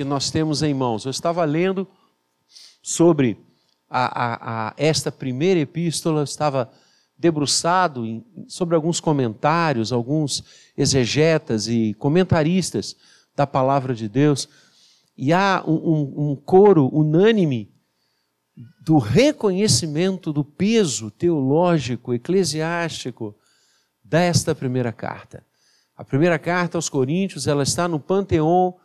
que nós temos em mãos. Eu estava lendo sobre a, a, a esta primeira epístola, estava debruçado em, sobre alguns comentários, alguns exegetas e comentaristas da palavra de Deus, e há um, um, um coro unânime do reconhecimento do peso teológico, eclesiástico desta primeira carta. A primeira carta aos Coríntios, ela está no panteão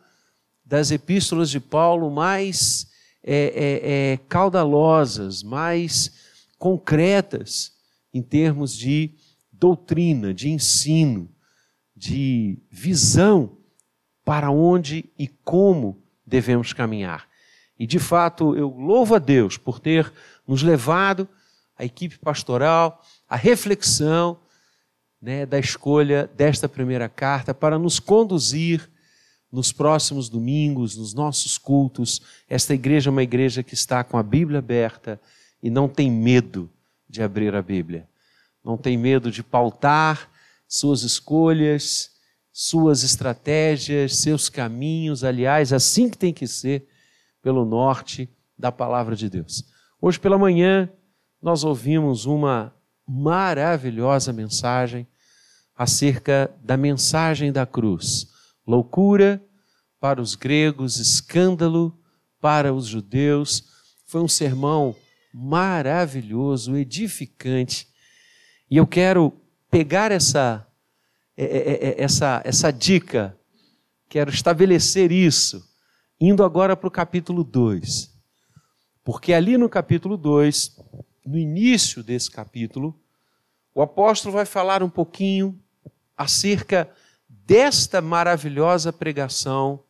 das epístolas de Paulo mais é, é, é, caudalosas, mais concretas em termos de doutrina, de ensino, de visão para onde e como devemos caminhar. E de fato, eu louvo a Deus por ter nos levado, a equipe pastoral, à reflexão né, da escolha desta primeira carta para nos conduzir nos próximos domingos, nos nossos cultos. Esta igreja é uma igreja que está com a Bíblia aberta e não tem medo de abrir a Bíblia. Não tem medo de pautar suas escolhas, suas estratégias, seus caminhos, aliás, assim que tem que ser pelo norte da palavra de Deus. Hoje pela manhã, nós ouvimos uma maravilhosa mensagem acerca da mensagem da cruz. Loucura para os gregos, escândalo para os judeus. Foi um sermão maravilhoso, edificante. E eu quero pegar essa, é, é, é, essa, essa dica, quero estabelecer isso Indo agora para o capítulo 2. Porque ali no capítulo 2, no início desse capítulo, o apóstolo vai falar um pouquinho acerca desta maravilhosa pregação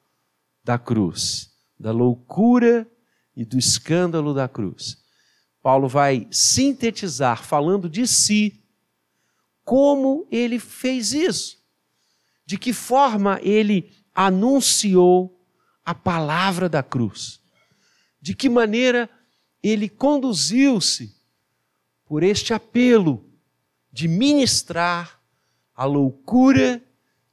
da cruz, da loucura e do escândalo da cruz. Paulo vai sintetizar, falando de si, como ele fez isso, de que forma ele anunciou a palavra da cruz. De que maneira ele conduziu-se por este apelo de ministrar a loucura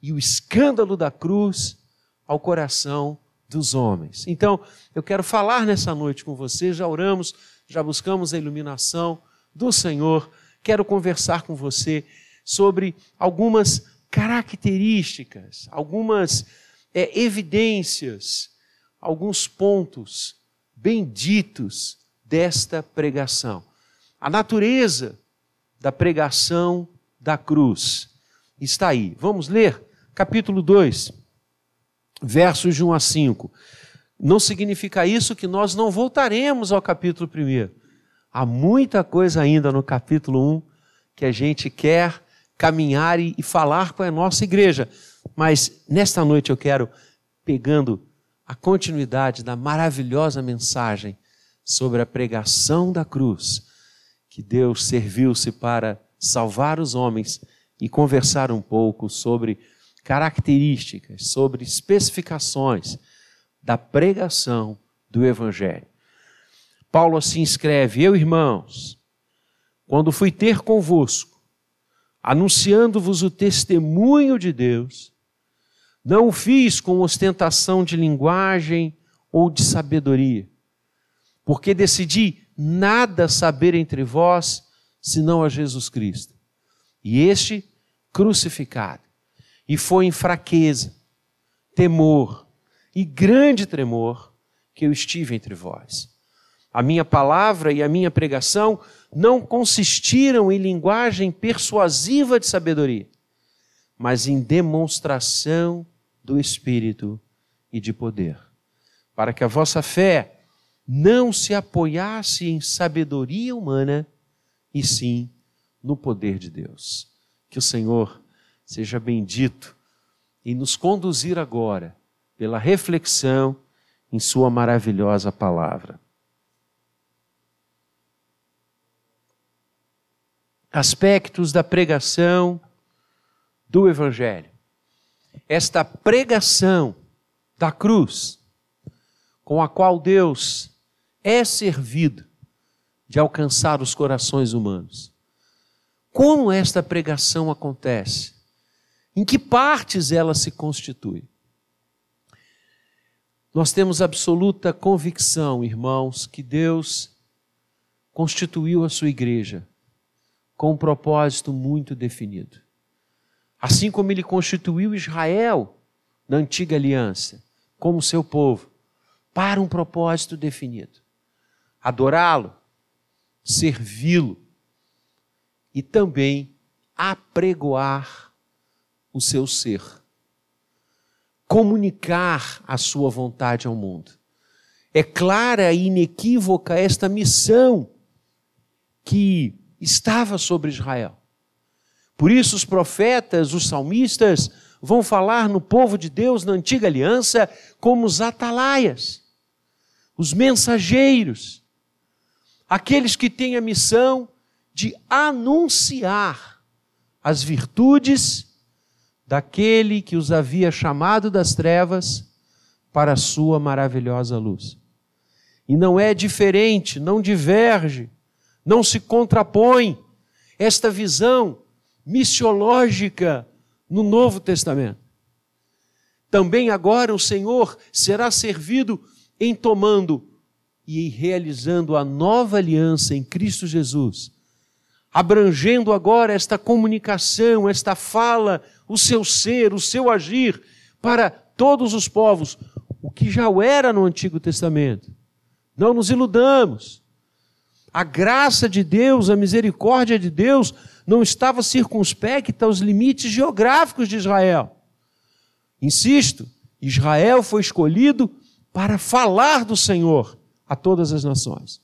e o escândalo da cruz ao coração dos homens. Então, eu quero falar nessa noite com você, já oramos, já buscamos a iluminação do Senhor, quero conversar com você sobre algumas características, algumas é, evidências, alguns pontos benditos desta pregação. A natureza da pregação da cruz está aí. Vamos ler capítulo 2, versos de 1 a 5. Não significa isso que nós não voltaremos ao capítulo 1. Há muita coisa ainda no capítulo 1 que a gente quer caminhar e, falar com a nossa igreja. Mas nesta noite eu quero, pegando a continuidade da maravilhosa mensagem sobre a pregação da cruz, que Deus serviu-se para salvar os homens e conversar um pouco sobre características, sobre especificações da pregação do Evangelho. Paulo assim escreve: Eu, irmãos, quando fui ter convosco, anunciando-vos o testemunho de Deus, não o fiz com ostentação de linguagem ou de sabedoria, porque decidi nada saber entre vós senão a Jesus Cristo. E este crucificado. E foi em fraqueza, temor e grande tremor que eu estive entre vós. A minha palavra e a minha pregação não consistiram em linguagem persuasiva de sabedoria, mas em demonstração do Espírito e de poder, para que a vossa fé não se apoiasse em sabedoria humana, e sim no poder de Deus. Que o Senhor seja bendito e nos conduzir agora pela reflexão em Sua maravilhosa palavra. Aspectos da pregação do Evangelho esta pregação da cruz, com a qual Deus é servido de alcançar os corações humanos. Como esta pregação acontece? Em que partes ela se constitui? Nós temos absoluta convicção, irmãos, que Deus constituiu a sua igreja com um propósito muito definido. Assim como ele constituiu Israel na antiga aliança, como seu povo, para um propósito definido: adorá-lo, servi-lo e também apregoar o seu ser comunicar a sua vontade ao mundo. É clara e inequívoca esta missão que estava sobre Israel. Por isso, os profetas, os salmistas, vão falar no povo de Deus na antiga aliança como os atalaias, os mensageiros, aqueles que têm a missão de anunciar as virtudes daquele que os havia chamado das trevas para a sua maravilhosa luz. E não é diferente, não diverge, não se contrapõe esta visão missiológica no Novo Testamento. Também agora o Senhor será servido em tomando e realizando a nova aliança em Cristo Jesus, abrangendo agora esta comunicação, esta fala o seu ser, o seu agir para todos os povos, o que já era no Antigo Testamento. Não nos iludamos. A graça de Deus, a misericórdia de Deus não estava circunspecta aos limites geográficos de Israel. Insisto, Israel foi escolhido para falar do Senhor a todas as nações.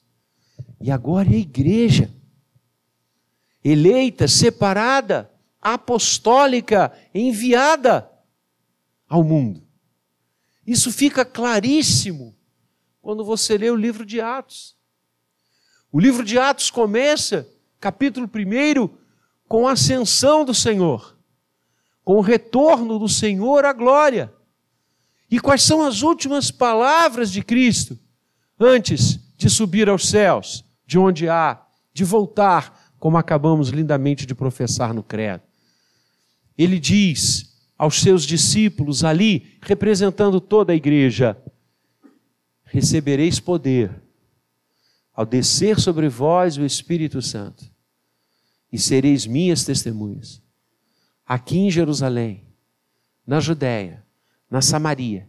E agora é a igreja, eleita, separada, apostólica enviada ao mundo. Isso fica claríssimo quando você lê o livro de Atos. O livro de Atos começa, capítulo 1, com a ascensão do Senhor, com o retorno do Senhor à glória. E quais são as últimas palavras de Cristo antes de subir aos céus, de onde há, de voltar, como acabamos lindamente de professar no Credo? Ele diz aos seus discípulos ali, representando toda a igreja: Recebereis poder ao descer sobre vós o Espírito Santo, e sereis minhas testemunhas, aqui em Jerusalém, na Judéia, na Samaria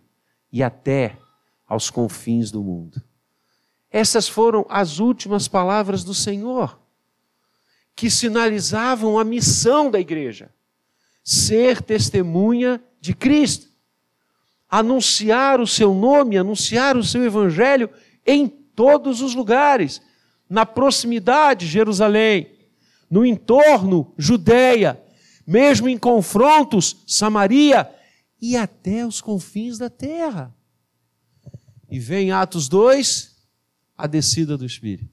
e até aos confins do mundo. Essas foram as últimas palavras do Senhor, que sinalizavam a missão da igreja ser testemunha de Cristo, anunciar o seu nome, anunciar o seu evangelho em todos os lugares, na proximidade, Jerusalém, no entorno, Judéia, mesmo em confrontos, Samaria. E até os confins da terra. E vem Atos 2, a descida do Espírito.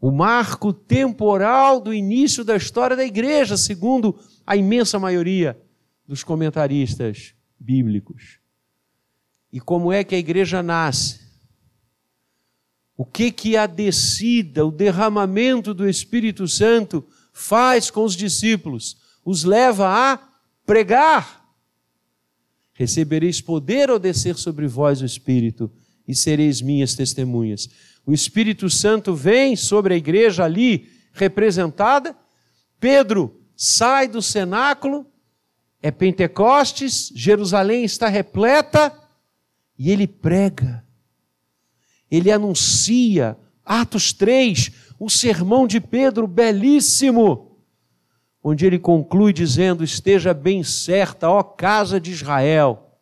O marco temporal do início da história da igreja, segundo a imensa maioria dos comentaristas bíblicos. E como é que a igreja nasce? O que que a descida, o derramamento do Espírito Santo faz com os discípulos? Os leva a pregar. Recebereis poder ao descer sobre vós o Espírito e sereis minhas testemunhas. O Espírito Santo vem sobre a igreja ali representada. Pedro sai do cenáculo, é Pentecostes, Jerusalém está repleta, e ele prega, ele anuncia, Atos 3, o sermão de Pedro, belíssimo, onde ele conclui dizendo: Esteja bem certa, ó casa de Israel,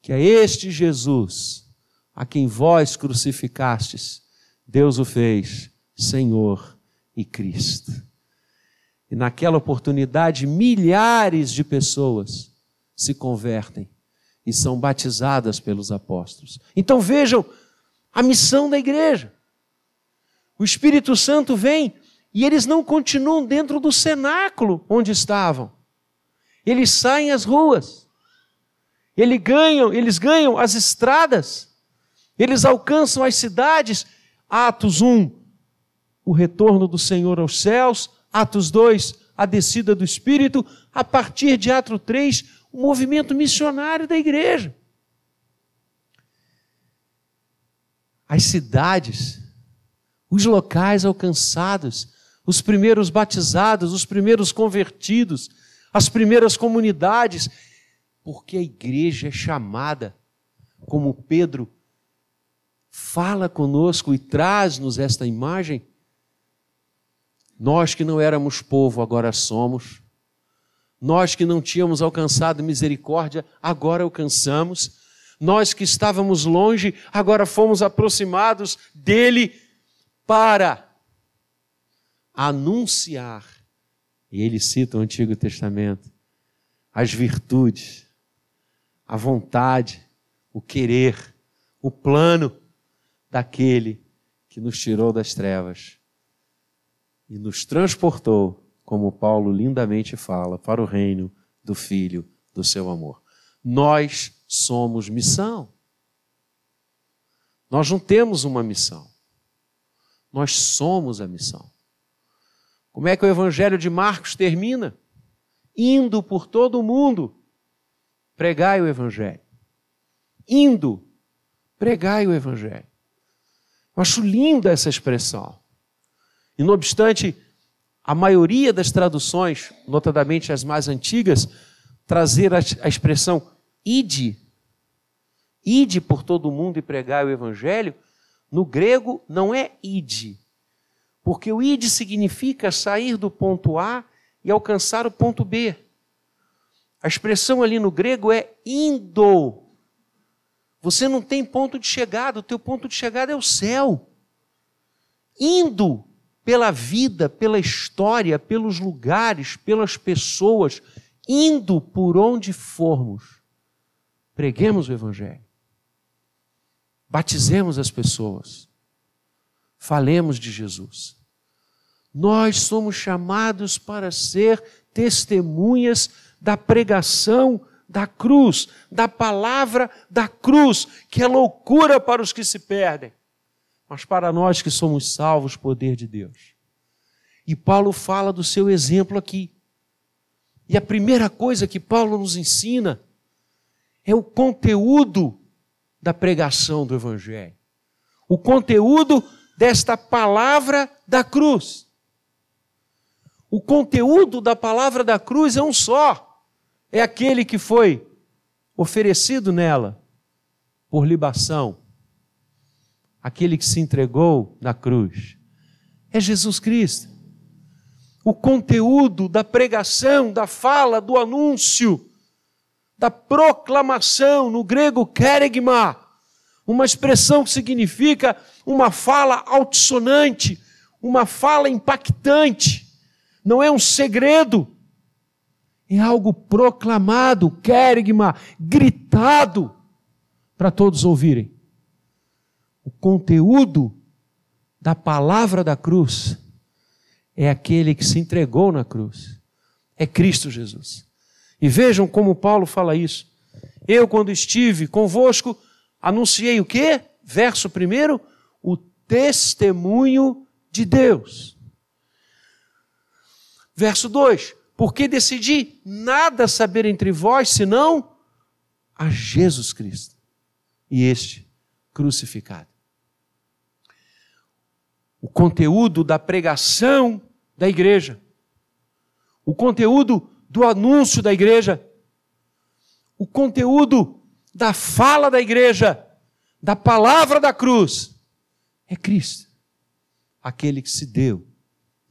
que a este Jesus, a quem vós crucificastes, Deus o fez Senhor e Cristo. E naquela oportunidade, milhares de pessoas se convertem e são batizadas pelos apóstolos. Então vejam a missão da igreja. O Espírito Santo vem e eles não continuam dentro do cenáculo onde estavam. Eles saem às ruas. Eles ganham, eles ganham as estradas. Eles alcançam as cidades. Atos 1, o retorno do Senhor aos céus. Atos 2, a descida do Espírito, a partir de Atos 3, o movimento missionário da igreja. as cidades, os locais alcançados, os primeiros batizados, os primeiros convertidos, as primeiras comunidades, porque a igreja é chamada, como Pedro fala conosco e traz-nos esta imagem. Nós que não éramos povo, agora somos. Nós que não tínhamos alcançado misericórdia, agora alcançamos. Nós que estávamos longe, agora fomos aproximados dele para anunciar. E ele cita o Antigo Testamento, as virtudes, a vontade, o querer, o plano daquele que nos tirou das trevas e nos transportou, como Paulo lindamente fala, para o reino do Filho do seu amor. Nós somos missão. Nós não temos uma missão. Nós somos a missão. Como é que o Evangelho de Marcos termina? Indo por todo o mundo, pregai o Evangelho. Indo, pregai o Evangelho. Eu acho linda essa expressão. E não obstante, a maioria das traduções, notadamente as mais antigas, trazer a expressão ide, ide por todo o mundo e pregai o evangelho, no grego não é ide, porque o ide significa sair do ponto A e alcançar o ponto B. A expressão ali no grego é indo. Você não tem ponto de chegada, o teu ponto de chegada é o céu. Indo pela vida, pela história, pelos lugares, pelas pessoas, indo por onde formos, preguemos o Evangelho, batizemos as pessoas, falemos de Jesus. Nós somos chamados para ser testemunhas da pregação da cruz, da palavra da cruz, que é loucura para os que se perdem mas para nós que somos salvos, poder de Deus. E Paulo fala do seu exemplo aqui. E a primeira coisa que Paulo nos ensina é o conteúdo da pregação do Evangelho. O conteúdo desta palavra da cruz. O conteúdo da palavra da cruz é um só. É aquele que foi oferecido nela por libação aquele que se entregou na cruz, é Jesus Cristo. O conteúdo da pregação, da fala, do anúncio, da proclamação, no grego kerigma, uma expressão que significa uma fala altissonante, uma fala impactante, não é um segredo, é algo proclamado, kerigma, gritado, para todos ouvirem o conteúdo da palavra da cruz é aquele que se entregou na cruz. É Cristo Jesus. E vejam como Paulo fala isso. Eu, quando estive convosco, anunciei o quê? Verso primeiro, o testemunho de Deus. Verso 2: Porque decidi nada saber entre vós senão a Jesus Cristo e este crucificado o conteúdo da pregação da igreja, o conteúdo do anúncio da igreja, o conteúdo da fala da igreja, da palavra da cruz, é Cristo, aquele que se deu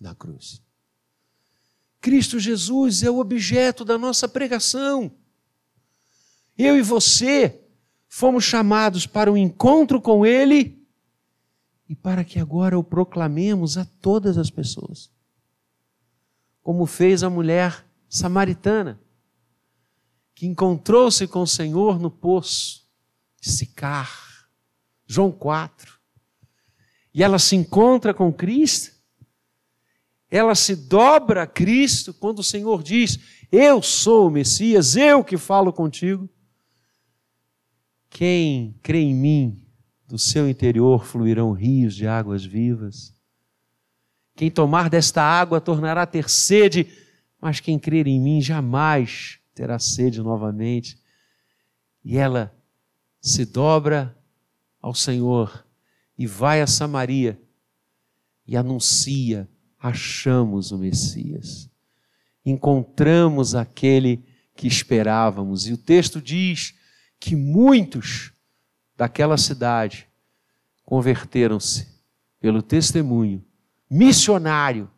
na cruz. Cristo Jesus é o objeto da nossa pregação. Eu e você fomos chamados para um encontro com Ele e para que agora o proclamemos a todas as pessoas. Como fez a mulher samaritana, que encontrou-se com o Senhor no poço de Sicar, João 4. E ela se encontra com Cristo, ela se dobra a Cristo quando o Senhor diz: Eu sou o Messias, eu que falo contigo. Quem crê em mim, do seu interior fluirão rios de águas vivas. Quem tomar desta água tornará a ter sede, mas quem crer em mim jamais terá sede novamente. E ela se dobra ao Senhor e vai a Samaria e anuncia: achamos o Messias, encontramos aquele que esperávamos. E o texto diz que muitos daquela cidade converteram-se pelo testemunho missionário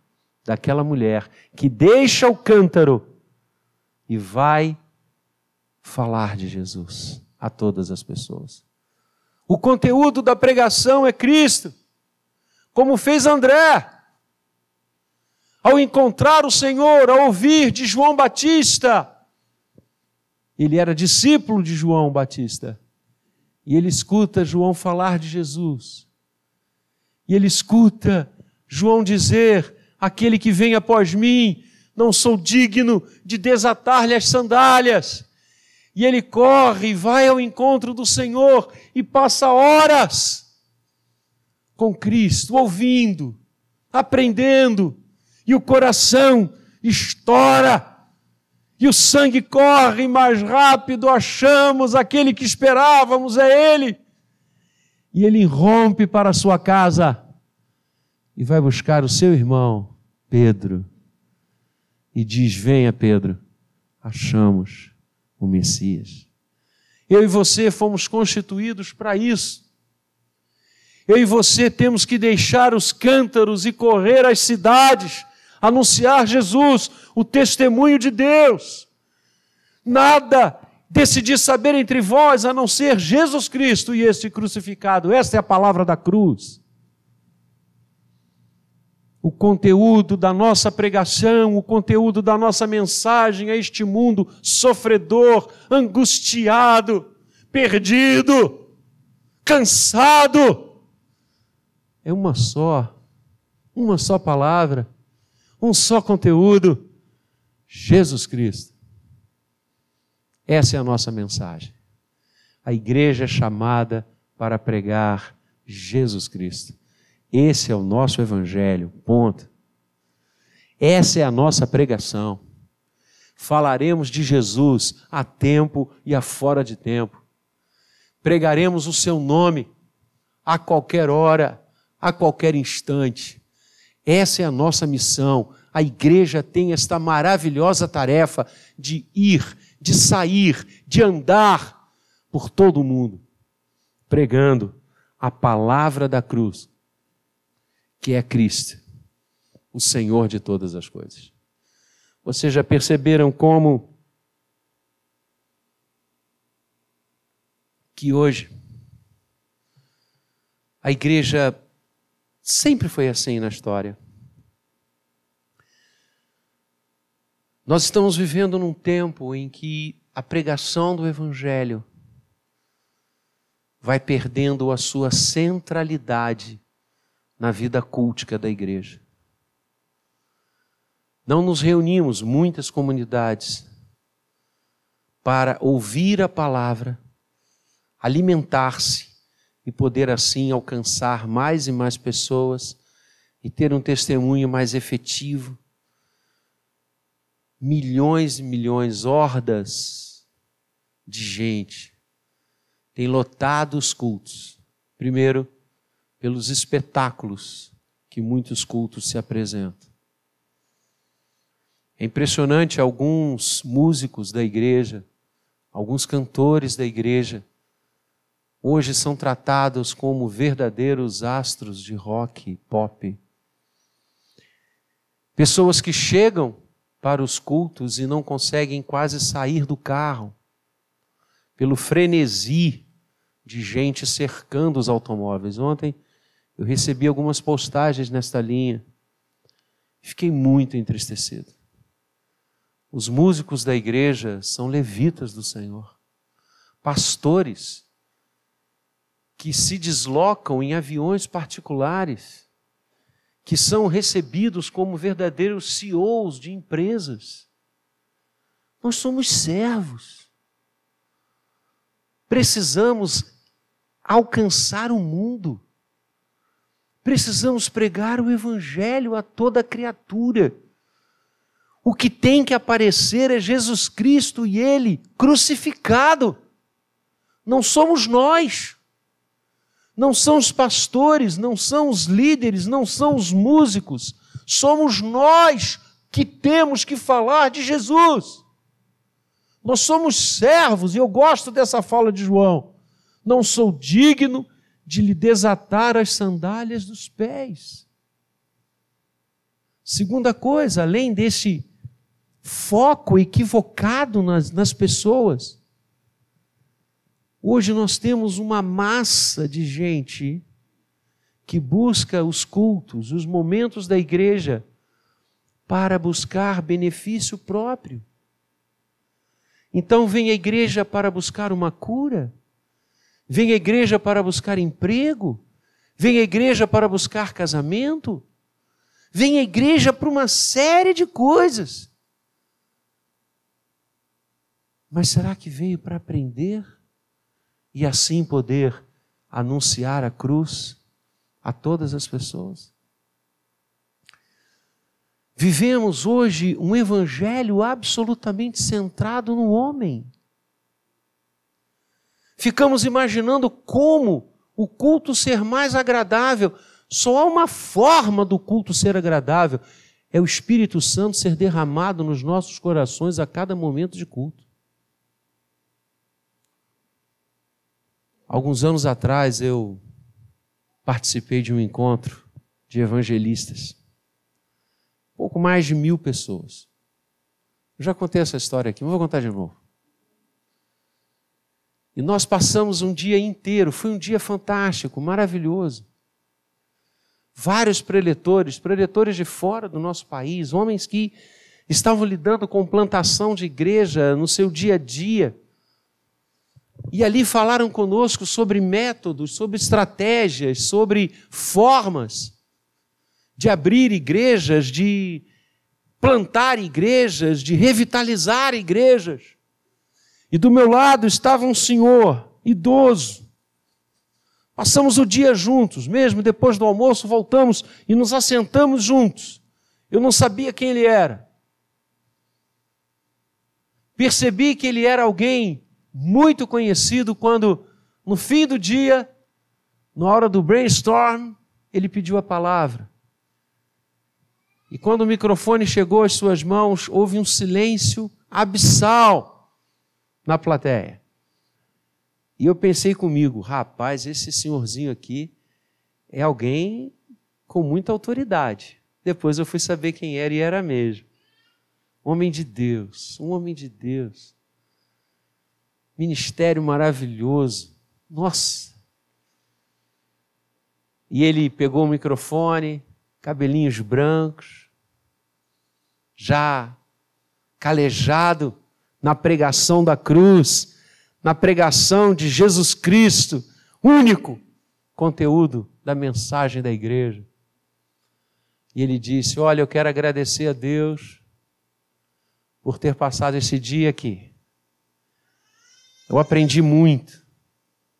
daquela mulher que deixa o cântaro e vai falar de Jesus a todas as pessoas. O conteúdo da pregação é Cristo, como fez André. Ao encontrar o Senhor, ao ouvir de João Batista, ele era discípulo de João Batista. E ele escuta João falar de Jesus. E ele escuta João dizer: Aquele que vem após mim, não sou digno de desatar-lhe as sandálias. E ele corre, vai ao encontro do Senhor e passa horas com Cristo, ouvindo, aprendendo, e o coração estoura e o sangue corre mais rápido, achamos aquele que esperávamos, é ele. E ele rompe para a sua casa e vai buscar o seu irmão, Pedro, e diz: Venha, Pedro, achamos o Messias. Eu e você fomos constituídos para isso. Eu e você temos que deixar os cântaros e correr às cidades anunciar Jesus, o testemunho de Deus. Nada decidi saber entre vós a não ser Jesus Cristo e este crucificado. Esta é a palavra da cruz. O conteúdo da nossa pregação, o conteúdo da nossa mensagem a este mundo sofredor, angustiado, perdido, cansado, é uma só, uma só palavra um só conteúdo: Jesus Cristo. Essa é a nossa mensagem. A igreja é chamada para pregar Jesus Cristo. Esse é o nosso evangelho, ponto. Essa é a nossa pregação. Falaremos de Jesus a tempo e a fora de tempo. Pregaremos o seu nome a qualquer hora, a qualquer instante. Essa é a nossa missão. A igreja tem esta maravilhosa tarefa de ir, de sair, de andar por todo o mundo, pregando a palavra da cruz, que é Cristo, o Senhor de todas as coisas. Vocês já perceberam como que hoje a igreja Sempre foi assim na história. Nós estamos vivendo num tempo em que a pregação do Evangelho vai perdendo a sua centralidade na vida cultica da igreja. Não nos reunimos, muitas comunidades, para ouvir a palavra, alimentar-se e poder assim alcançar mais e mais pessoas e ter um testemunho mais efetivo. Milhões e milhões, hordas de gente têm lotado os cultos. Primeiro, pelos espetáculos que muitos cultos se apresentam. É impressionante alguns músicos da igreja, alguns cantores da igreja, hoje são tratados como verdadeiros astros de rock e pop. Pessoas que chegam para os cultos e não conseguem quase sair do carro, pelo frenesi de gente cercando os automóveis. Ontem eu recebi algumas postagens nesta linha. Fiquei muito entristecido. Os músicos da igreja são levitas do Senhor, pastores que se deslocam em aviões particulares, que são recebidos como verdadeiros CEOs de empresas. Nós somos servos. Precisamos alcançar o mundo. Precisamos pregar o Evangelho a toda criatura. O que tem que aparecer é Jesus Cristo e Ele crucificado. Não somos nós. Não são os pastores, não são os líderes, não são os músicos, somos nós que temos que falar de Jesus. Nós somos servos, e eu gosto dessa fala de João. Não sou digno de lhe desatar as sandálias dos pés. Segunda coisa, além desse foco equivocado nas, nas pessoas, Hoje nós temos uma massa de gente que busca os cultos, os momentos da igreja, para buscar benefício próprio. Então vem a igreja para buscar uma cura, vem a igreja para buscar emprego, vem a igreja para buscar casamento, vem a igreja para uma série de coisas. Mas será que veio para aprender? E assim poder anunciar a cruz a todas as pessoas. Vivemos hoje um evangelho absolutamente centrado no homem. Ficamos imaginando como o culto ser mais agradável. Só há uma forma do culto ser agradável: é o Espírito Santo ser derramado nos nossos corações a cada momento de culto. Alguns anos atrás eu participei de um encontro de evangelistas. Pouco mais de mil pessoas. Eu já contei essa história aqui, mas vou contar de novo. E nós passamos um dia inteiro, foi um dia fantástico, maravilhoso. Vários preletores, preletores de fora do nosso país, homens que estavam lidando com plantação de igreja no seu dia a dia e ali falaram conosco sobre métodos, sobre estratégias, sobre formas de abrir igrejas, de plantar igrejas, de revitalizar igrejas. E do meu lado estava um senhor idoso. Passamos o dia juntos, mesmo depois do almoço voltamos e nos assentamos juntos. Eu não sabia quem ele era. Percebi que ele era alguém muito conhecido quando, no fim do dia, na hora do brainstorm, ele pediu a palavra. E quando o microfone chegou às suas mãos, houve um silêncio abissal na plateia. E eu pensei comigo, rapaz, esse senhorzinho aqui é alguém com muita autoridade. Depois eu fui saber quem era e era mesmo. Homem de Deus, um homem de Deus ministério maravilhoso. Nossa! E ele pegou o microfone, cabelinhos brancos, já calejado na pregação da cruz, na pregação de Jesus Cristo, único conteúdo da mensagem da igreja. E ele disse: Olha, eu quero agradecer a Deus por ter passado esse dia aqui eu aprendi muito.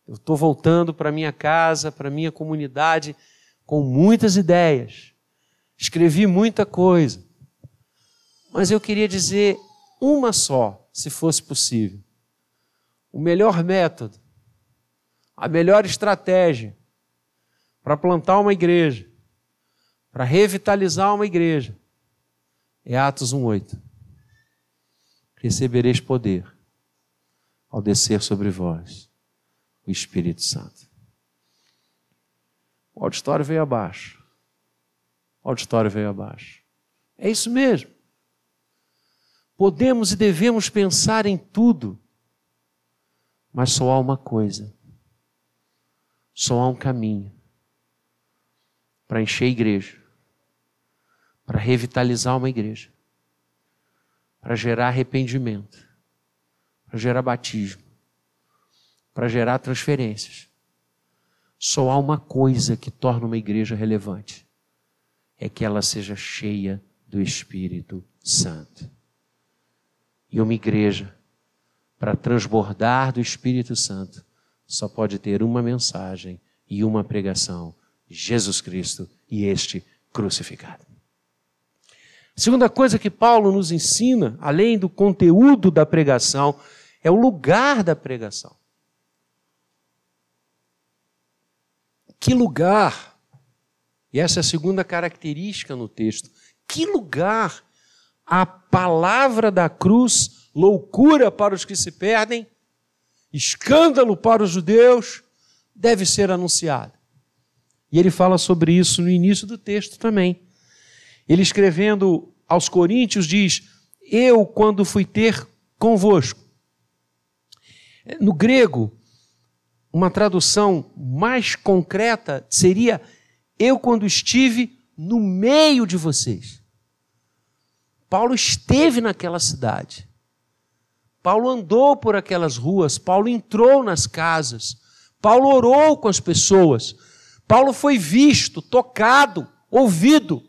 Eu estou voltando para minha casa, para minha comunidade, com muitas ideias. Escrevi muita coisa. Mas eu queria dizer uma só, se fosse possível. O melhor método, a melhor estratégia para plantar uma igreja, para revitalizar uma igreja, é Atos 1,8. Recebereis poder ao descer sobre vós o Espírito Santo. O auditório veio abaixo. O auditório veio abaixo. É isso mesmo. Podemos e devemos pensar em tudo, mas só há uma coisa, só há um caminho para encher a igreja, para revitalizar uma igreja, para gerar arrependimento para gerar batismo, para gerar transferências. Só há uma coisa que torna uma igreja relevante: é que ela seja cheia do Espírito Santo. E uma igreja, para transbordar do Espírito Santo, só pode ter uma mensagem e uma pregação: Jesus Cristo e este crucificado. A segunda coisa que Paulo nos ensina, além do conteúdo da pregação, é o lugar da pregação. Que lugar! E essa é a segunda característica no texto. Que lugar a palavra da cruz, loucura para os que se perdem, escândalo para os judeus, deve ser anunciada. E ele fala sobre isso no início do texto também. Ele escrevendo aos Coríntios diz: Eu, quando fui ter convosco. No grego, uma tradução mais concreta seria: Eu, quando estive no meio de vocês. Paulo esteve naquela cidade. Paulo andou por aquelas ruas, Paulo entrou nas casas, Paulo orou com as pessoas, Paulo foi visto, tocado, ouvido.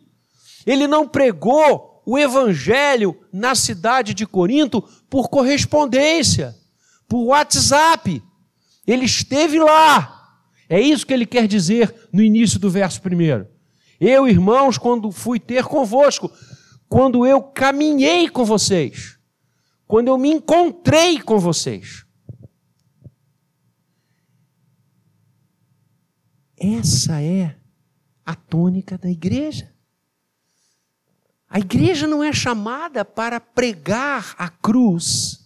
Ele não pregou o evangelho na cidade de Corinto por correspondência, por WhatsApp. Ele esteve lá. É isso que ele quer dizer no início do verso primeiro. Eu, irmãos, quando fui ter convosco, quando eu caminhei com vocês, quando eu me encontrei com vocês. Essa é a tônica da igreja. A igreja não é chamada para pregar a cruz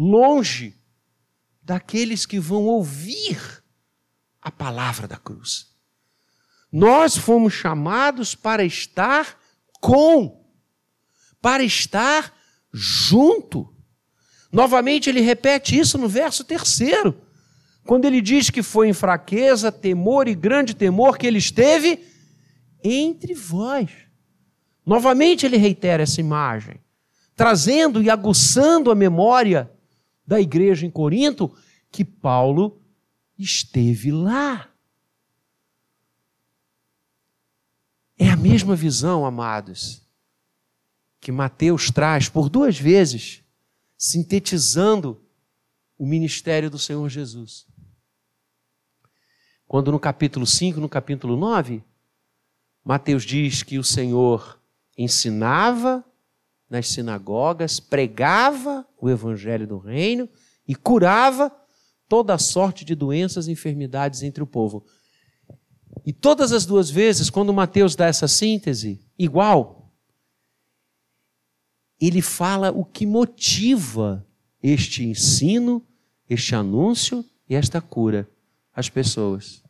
longe daqueles que vão ouvir a palavra da cruz. Nós fomos chamados para estar com, para estar junto. Novamente ele repete isso no verso terceiro, quando ele diz que foi em fraqueza, temor e grande temor que ele esteve entre vós. Novamente ele reitera essa imagem, trazendo e aguçando a memória da igreja em Corinto que Paulo esteve lá. É a mesma visão, amados, que Mateus traz por duas vezes, sintetizando o ministério do Senhor Jesus. Quando no capítulo 5, no capítulo 9, Mateus diz que o Senhor ensinava nas sinagogas, pregava o evangelho do reino e curava toda sorte de doenças e enfermidades entre o povo. E todas as duas vezes, quando Mateus dá essa síntese, igual, ele fala o que motiva este ensino, este anúncio e esta cura às pessoas.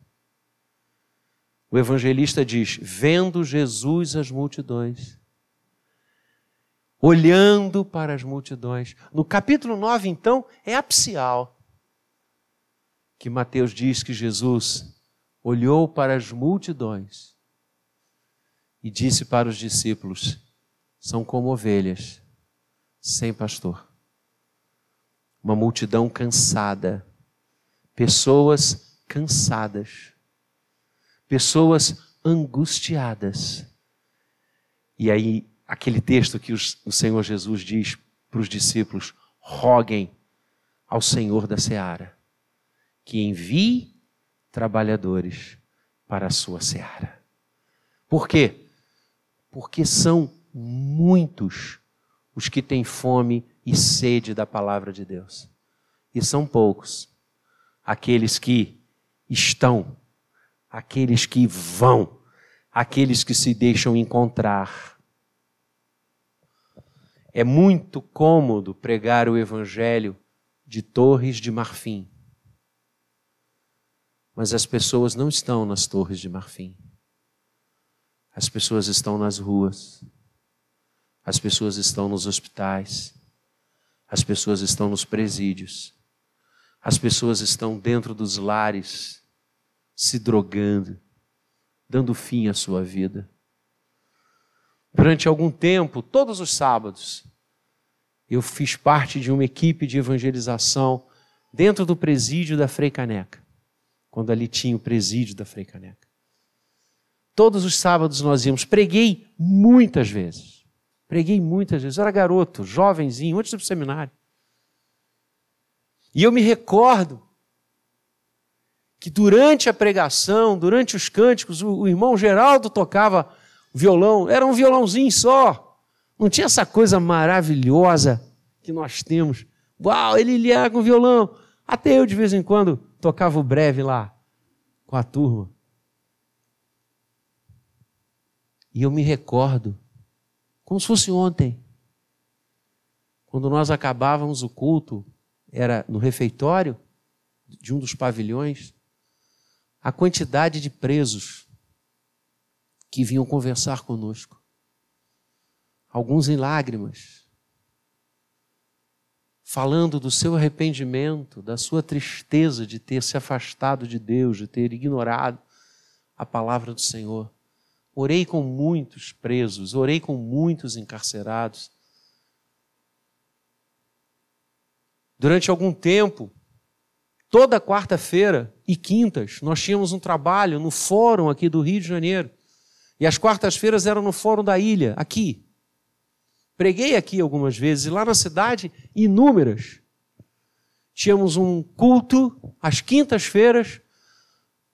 O evangelista diz: vendo Jesus as multidões, olhando para as multidões. No capítulo 9, então, é apicial que Mateus diz que Jesus olhou para as multidões e disse para os discípulos: são como ovelhas sem pastor. Uma multidão cansada, pessoas cansadas, pessoas angustiadas. E aí aquele texto que o Senhor Jesus diz para os discípulos: roguem ao Senhor da seara que envie trabalhadores para a sua seara. Por quê? Porque são muitos os que têm fome e sede da palavra de Deus. E são poucos aqueles que estão, aqueles que vão, aqueles que se deixam encontrar é muito cômodo pregar o evangelho de torres de marfim. Mas as pessoas não estão nas torres de marfim. As pessoas estão nas ruas. As pessoas estão nos hospitais. As pessoas estão nos presídios. As pessoas estão dentro dos lares, se drogando, dando fim à sua vida durante algum tempo, todos os sábados, eu fiz parte de uma equipe de evangelização dentro do presídio da Frei Caneca, quando ali tinha o presídio da Frei Caneca. Todos os sábados nós íamos, preguei muitas vezes. Preguei muitas vezes. Eu era garoto, jovenzinho, antes do seminário. E eu me recordo que durante a pregação, durante os cânticos, o, o irmão Geraldo tocava violão, era um violãozinho só. Não tinha essa coisa maravilhosa que nós temos. Uau, ele lia com violão. Até eu, de vez em quando, tocava o breve lá, com a turma. E eu me recordo, como se fosse ontem, quando nós acabávamos o culto, era no refeitório de um dos pavilhões, a quantidade de presos que vinham conversar conosco. Alguns em lágrimas, falando do seu arrependimento, da sua tristeza de ter se afastado de Deus, de ter ignorado a palavra do Senhor. Orei com muitos presos, orei com muitos encarcerados. Durante algum tempo, toda quarta-feira e quintas, nós tínhamos um trabalho no fórum aqui do Rio de Janeiro. E as quartas-feiras eram no fórum da ilha, aqui. Preguei aqui algumas vezes, e lá na cidade, inúmeras. Tínhamos um culto às quintas-feiras,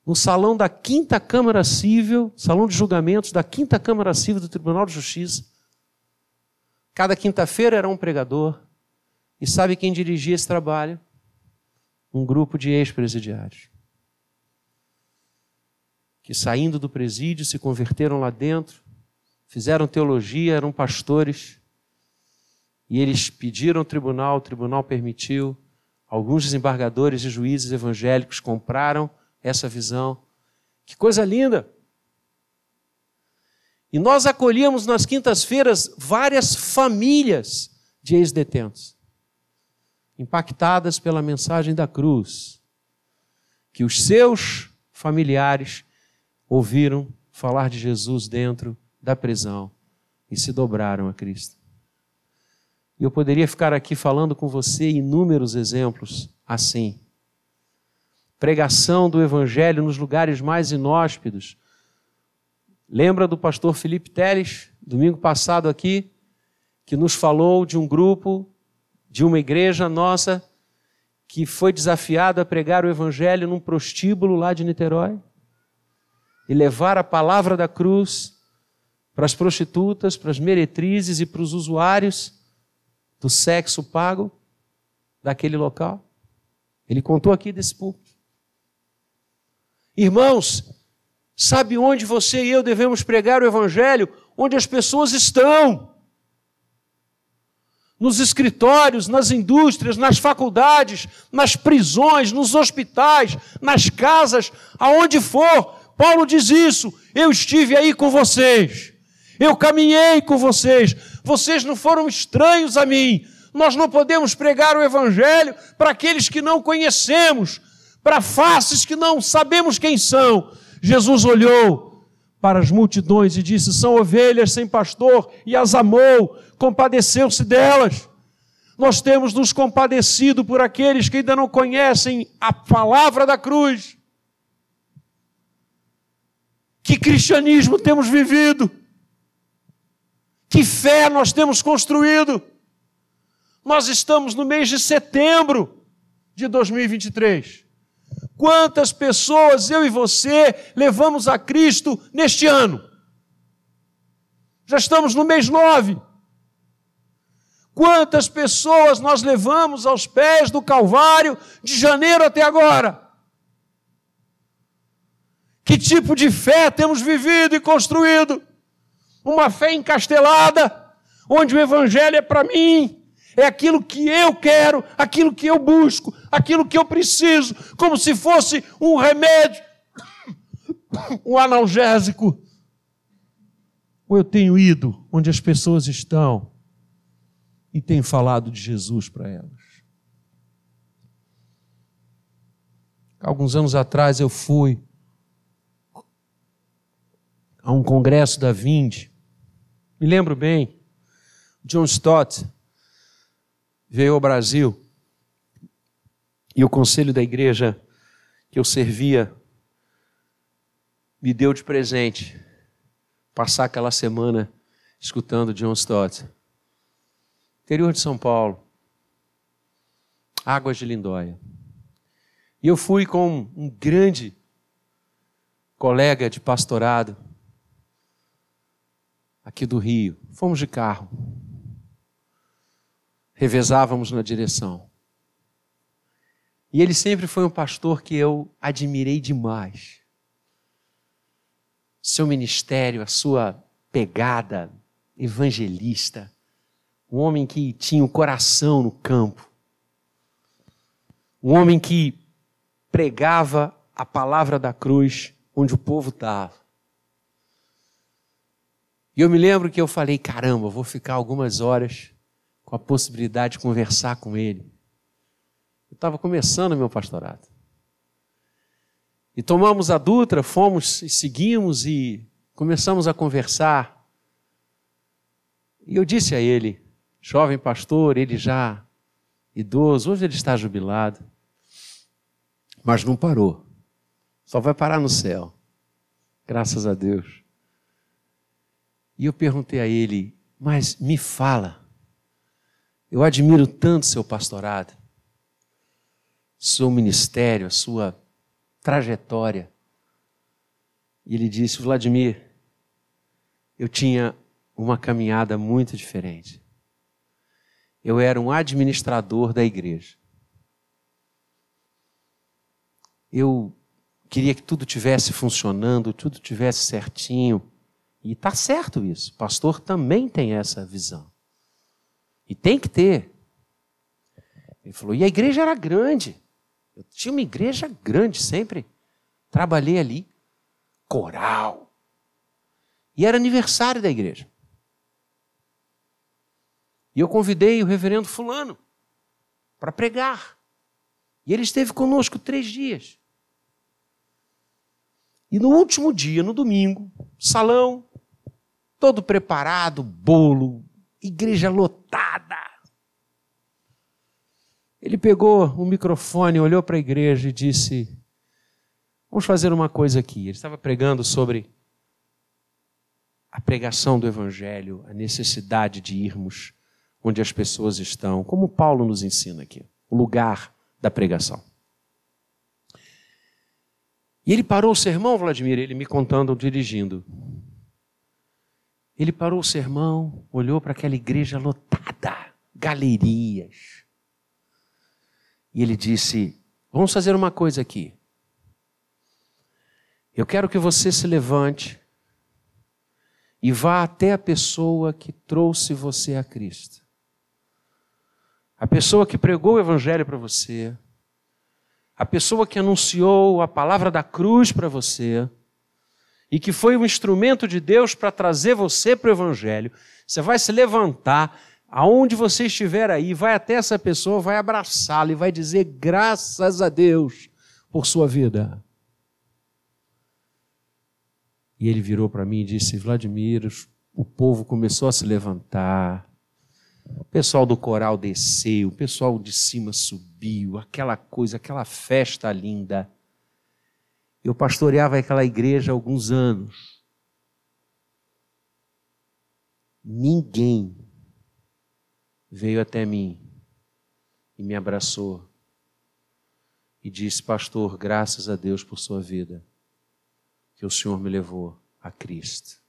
no salão da Quinta Câmara Civil, salão de julgamentos da Quinta Câmara Civil do Tribunal de Justiça. Cada quinta-feira era um pregador. E sabe quem dirigia esse trabalho? Um grupo de ex-presidiários. Que saindo do presídio se converteram lá dentro, fizeram teologia, eram pastores. E eles pediram ao tribunal, o tribunal permitiu. Alguns desembargadores e juízes evangélicos compraram essa visão. Que coisa linda! E nós acolhíamos nas quintas-feiras várias famílias de ex-detentos, impactadas pela mensagem da cruz, que os seus familiares ouviram falar de Jesus dentro da prisão e se dobraram a Cristo. E eu poderia ficar aqui falando com você inúmeros exemplos assim pregação do Evangelho nos lugares mais inóspidos. Lembra do pastor Felipe Teles, domingo passado aqui, que nos falou de um grupo, de uma igreja nossa, que foi desafiado a pregar o Evangelho num prostíbulo lá de Niterói e levar a palavra da cruz para as prostitutas, para as meretrizes e para os usuários do sexo pago daquele local. Ele contou aqui desse púlpito. Irmãos, sabe onde você e eu devemos pregar o Evangelho? Onde as pessoas estão. Nos escritórios, nas indústrias, nas faculdades, nas prisões, nos hospitais, nas casas, aonde for. Paulo diz isso. Eu estive aí com vocês. Eu caminhei com vocês. Vocês não foram estranhos a mim. Nós não podemos pregar o Evangelho para aqueles que não conhecemos, para faces que não sabemos quem são. Jesus olhou para as multidões e disse: São ovelhas sem pastor, e as amou, compadeceu-se delas. Nós temos nos compadecido por aqueles que ainda não conhecem a palavra da cruz. Que cristianismo temos vivido? Que fé nós temos construído? Nós estamos no mês de setembro de 2023. Quantas pessoas eu e você levamos a Cristo neste ano? Já estamos no mês nove. Quantas pessoas nós levamos aos pés do Calvário de janeiro até agora? Que tipo de fé temos vivido e construído? Uma fé encastelada, onde o Evangelho é para mim, é aquilo que eu quero, aquilo que eu busco, aquilo que eu preciso, como se fosse um remédio, um analgésico. Ou eu tenho ido onde as pessoas estão e tenho falado de Jesus para elas. Alguns anos atrás eu fui a um congresso da Vinde. Me lembro bem, John Stott, veio ao Brasil e o conselho da igreja que eu servia me deu de presente passar aquela semana escutando John Stott. Interior de São Paulo, Águas de Lindóia. E eu fui com um grande colega de pastorado aqui do Rio. Fomos de carro revezávamos na direção. E ele sempre foi um pastor que eu admirei demais. seu ministério, a sua pegada evangelista, um homem que tinha o coração no campo, um homem que pregava a palavra da cruz onde o povo estava. E eu me lembro que eu falei: caramba, vou ficar algumas horas com a possibilidade de conversar com ele. Eu estava começando meu pastorado. E tomamos a Dutra, fomos e seguimos e começamos a conversar. E eu disse a ele, jovem pastor, ele já idoso, hoje ele está jubilado, mas não parou. Só vai parar no céu. Graças a Deus. E eu perguntei a ele, mas me fala, eu admiro tanto seu pastorado, seu ministério, a sua trajetória. E ele disse: Vladimir, eu tinha uma caminhada muito diferente. Eu era um administrador da igreja. Eu queria que tudo tivesse funcionando, tudo tivesse certinho. E está certo isso. O pastor também tem essa visão. E tem que ter. Ele falou: e a igreja era grande. Eu tinha uma igreja grande sempre. Trabalhei ali. Coral. E era aniversário da igreja. E eu convidei o reverendo Fulano para pregar. E ele esteve conosco três dias. E no último dia, no domingo, salão, todo preparado, bolo, igreja lotada. Ele pegou o microfone, olhou para a igreja e disse: Vamos fazer uma coisa aqui. Ele estava pregando sobre a pregação do Evangelho, a necessidade de irmos onde as pessoas estão, como Paulo nos ensina aqui, o lugar da pregação. E ele parou o sermão, Vladimir, ele me contando, dirigindo. Ele parou o sermão, olhou para aquela igreja lotada, galerias. E ele disse: Vamos fazer uma coisa aqui. Eu quero que você se levante e vá até a pessoa que trouxe você a Cristo. A pessoa que pregou o Evangelho para você. A pessoa que anunciou a palavra da cruz para você. E que foi um instrumento de Deus para trazer você para o Evangelho. Você vai se levantar, aonde você estiver aí, vai até essa pessoa, vai abraçá-la e vai dizer graças a Deus por sua vida. E ele virou para mim e disse: Vladimir, o povo começou a se levantar, o pessoal do coral desceu, o pessoal de cima subiu, aquela coisa, aquela festa linda. Eu pastoreava aquela igreja há alguns anos. Ninguém veio até mim e me abraçou e disse: Pastor, graças a Deus por sua vida que o Senhor me levou a Cristo.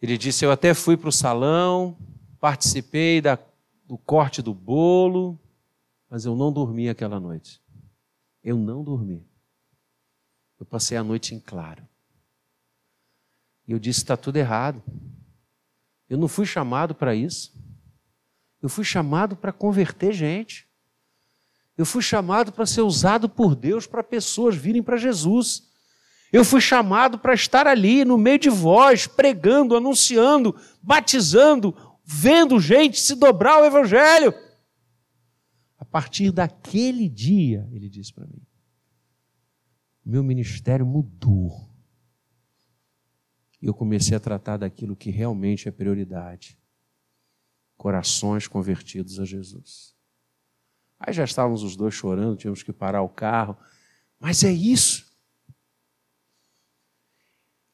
Ele disse: Eu até fui para o salão, participei da, do corte do bolo, mas eu não dormi aquela noite. Eu não dormi. Eu passei a noite em claro. E eu disse: está tudo errado. Eu não fui chamado para isso. Eu fui chamado para converter gente. Eu fui chamado para ser usado por Deus para pessoas virem para Jesus. Eu fui chamado para estar ali no meio de vós, pregando, anunciando, batizando, vendo gente se dobrar ao Evangelho. Partir daquele dia, ele disse para mim, meu ministério mudou. E eu comecei a tratar daquilo que realmente é prioridade: corações convertidos a Jesus. Aí já estávamos os dois chorando, tínhamos que parar o carro. Mas é isso.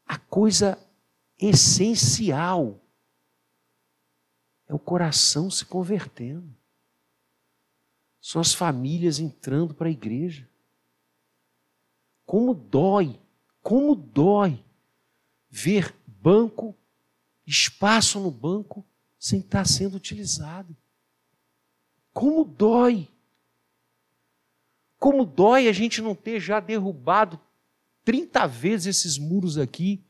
A coisa essencial é o coração se convertendo. São as famílias entrando para a igreja. Como dói, como dói ver banco, espaço no banco sem estar sendo utilizado. Como dói. Como dói a gente não ter já derrubado 30 vezes esses muros aqui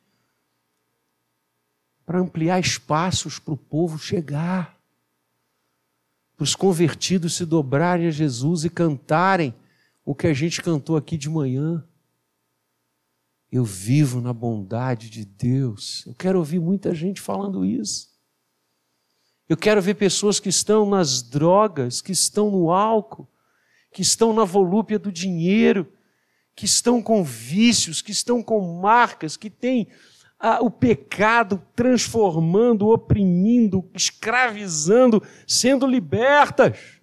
para ampliar espaços para o povo chegar, para os convertidos se dobrarem a Jesus e cantarem o que a gente cantou aqui de manhã. Eu vivo na bondade de Deus. Eu quero ouvir muita gente falando isso. Eu quero ver pessoas que estão nas drogas, que estão no álcool, que estão na volúpia do dinheiro, que estão com vícios, que estão com marcas, que têm o pecado transformando, oprimindo, escravizando, sendo libertas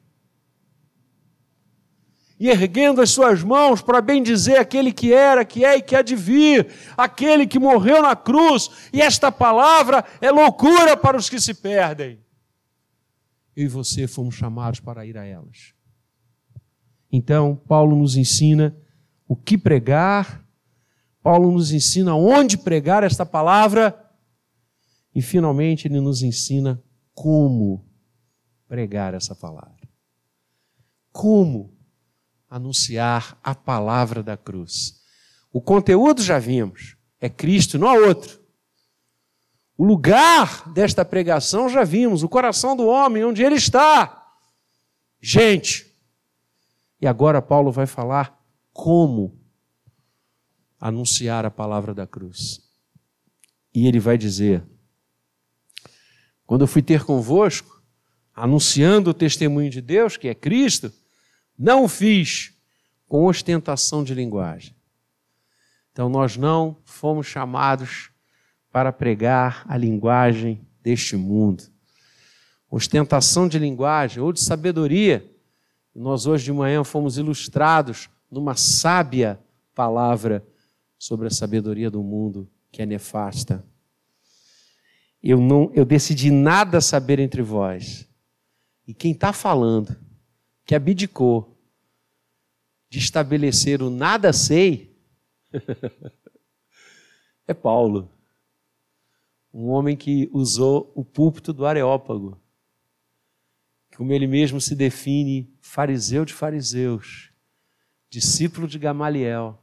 e erguendo as suas mãos para bendizer aquele que era, que é e que há de vir, aquele que morreu na cruz, e esta palavra é loucura para os que se perdem. Eu e você fomos chamados para ir a elas. Então, Paulo nos ensina o que pregar, Paulo nos ensina onde pregar esta palavra, e finalmente ele nos ensina como pregar essa palavra. Como anunciar a palavra da cruz. O conteúdo já vimos, é Cristo, não há outro. O lugar desta pregação já vimos, o coração do homem, onde ele está. Gente. E agora Paulo vai falar como anunciar a palavra da cruz. E ele vai dizer: Quando eu fui ter convosco, anunciando o testemunho de Deus, que é Cristo, não o fiz com ostentação de linguagem. Então, nós não fomos chamados para pregar a linguagem deste mundo. Ostentação de linguagem ou de sabedoria. Nós, hoje de manhã, fomos ilustrados numa sábia palavra sobre a sabedoria do mundo, que é nefasta. Eu, não, eu decidi nada saber entre vós. E quem está falando que abdicou de estabelecer o nada sei é Paulo. Um homem que usou o púlpito do Areópago. Como ele mesmo se define, fariseu de fariseus, discípulo de Gamaliel.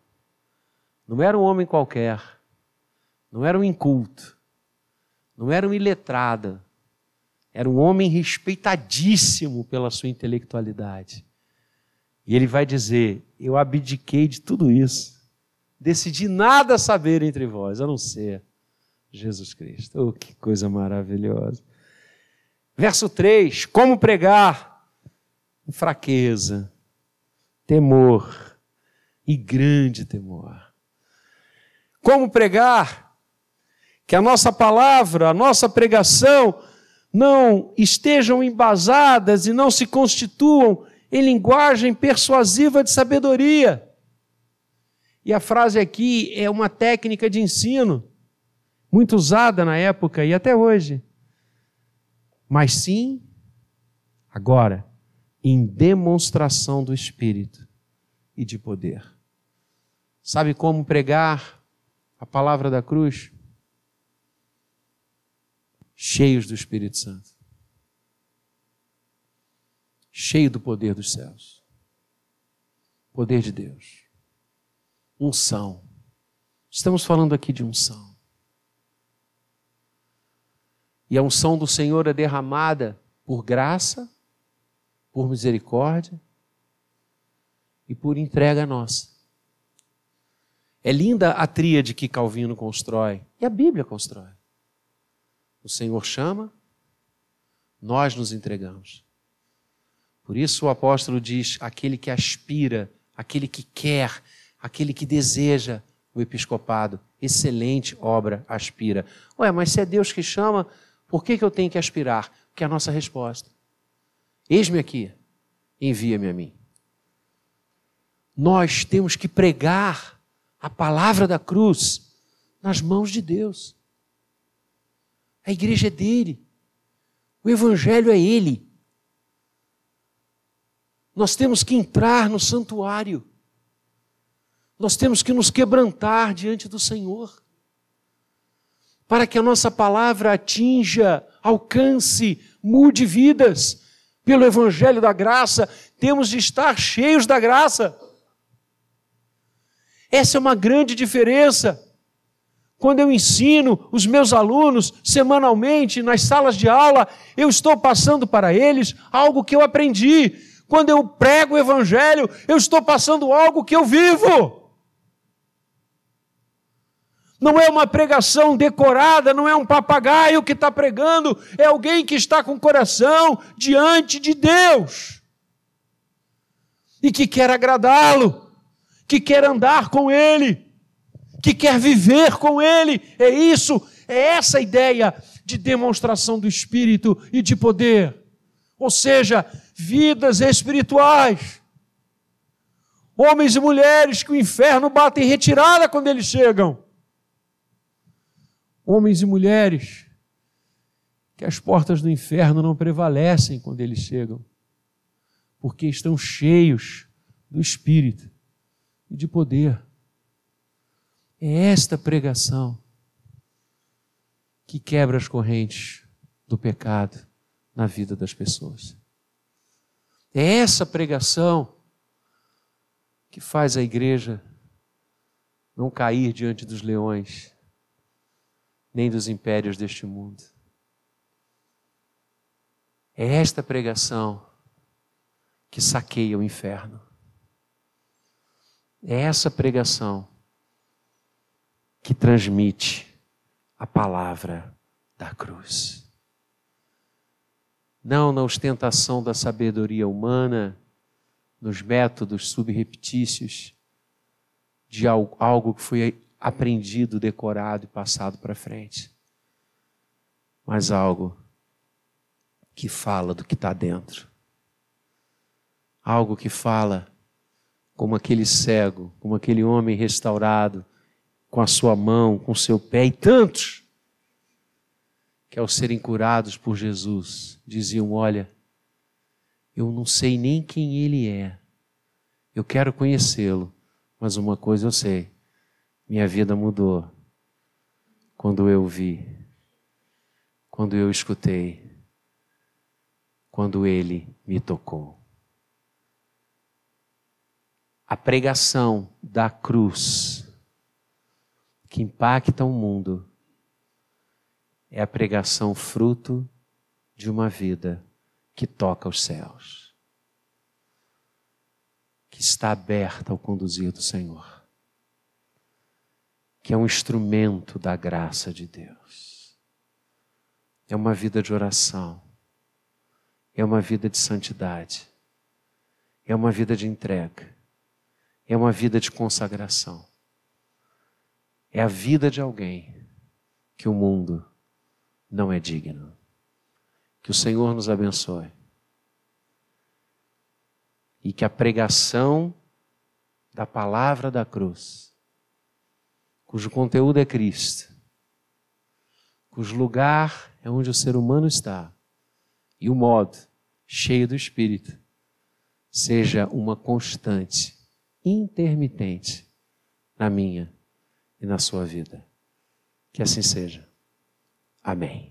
Não era um homem qualquer, não era um inculto, não era um iletrado, era um homem respeitadíssimo pela sua intelectualidade. E ele vai dizer: Eu abdiquei de tudo isso, decidi nada saber entre vós, a não ser Jesus Cristo. Oh, que coisa maravilhosa. Verso 3: Como pregar? Fraqueza, temor e grande temor. Como pregar? Que a nossa palavra, a nossa pregação, não estejam embasadas e não se constituam em linguagem persuasiva de sabedoria. E a frase aqui é uma técnica de ensino, muito usada na época e até hoje. Mas sim, agora, em demonstração do Espírito e de poder. Sabe como pregar a palavra da cruz? cheios do Espírito Santo, cheio do poder dos céus, poder de Deus, unção. Estamos falando aqui de unção. E a unção do Senhor é derramada por graça, por misericórdia e por entrega nossa. É linda a tríade que Calvino constrói e a Bíblia constrói. O Senhor chama, nós nos entregamos. Por isso o apóstolo diz: aquele que aspira, aquele que quer, aquele que deseja o episcopado, excelente obra aspira. Ué, mas se é Deus que chama, por que, que eu tenho que aspirar? Porque é a nossa resposta. Eis-me aqui, envia-me a mim. Nós temos que pregar a palavra da cruz nas mãos de Deus. A igreja é dele. O evangelho é ele. Nós temos que entrar no santuário. Nós temos que nos quebrantar diante do Senhor. Para que a nossa palavra atinja, alcance, mude vidas. Pelo evangelho da graça, temos de estar cheios da graça. Essa é uma grande diferença. Quando eu ensino os meus alunos semanalmente nas salas de aula, eu estou passando para eles algo que eu aprendi. Quando eu prego o Evangelho, eu estou passando algo que eu vivo. Não é uma pregação decorada, não é um papagaio que está pregando, é alguém que está com o coração diante de Deus e que quer agradá-lo, que quer andar com Ele, que quer viver com Ele. É isso, é essa ideia de demonstração do Espírito e de poder. Ou seja, vidas espirituais. Homens e mulheres que o inferno bate em retirada quando eles chegam homens e mulheres, que as portas do inferno não prevalecem quando eles chegam, porque estão cheios do Espírito e de poder. É esta pregação que quebra as correntes do pecado na vida das pessoas. É essa pregação que faz a igreja não cair diante dos leões nem dos impérios deste mundo. É esta pregação que saqueia o inferno. É essa pregação que transmite a palavra da cruz. Não na ostentação da sabedoria humana, nos métodos subreptícios de algo que foi aprendido, decorado e passado para frente, mas algo que fala do que está dentro. Algo que fala como aquele cego, como aquele homem restaurado, com a sua mão, com o seu pé, e tantos que, ao serem curados por Jesus, diziam: Olha, eu não sei nem quem ele é, eu quero conhecê-lo, mas uma coisa eu sei minha vida mudou quando eu vi, quando eu escutei, quando ele me tocou. A pregação da cruz que impacta o mundo é a pregação fruto de uma vida que toca os céus, que está aberta ao conduzir do Senhor que é um instrumento da graça de Deus. É uma vida de oração, é uma vida de santidade, é uma vida de entrega, é uma vida de consagração. É a vida de alguém que o mundo não é digno. Que o Senhor nos abençoe. E que a pregação da palavra da cruz cujo conteúdo é Cristo, cujo lugar é onde o ser humano está, e o modo cheio do Espírito, seja uma constante, intermitente na minha e na sua vida. Que assim seja. Amém.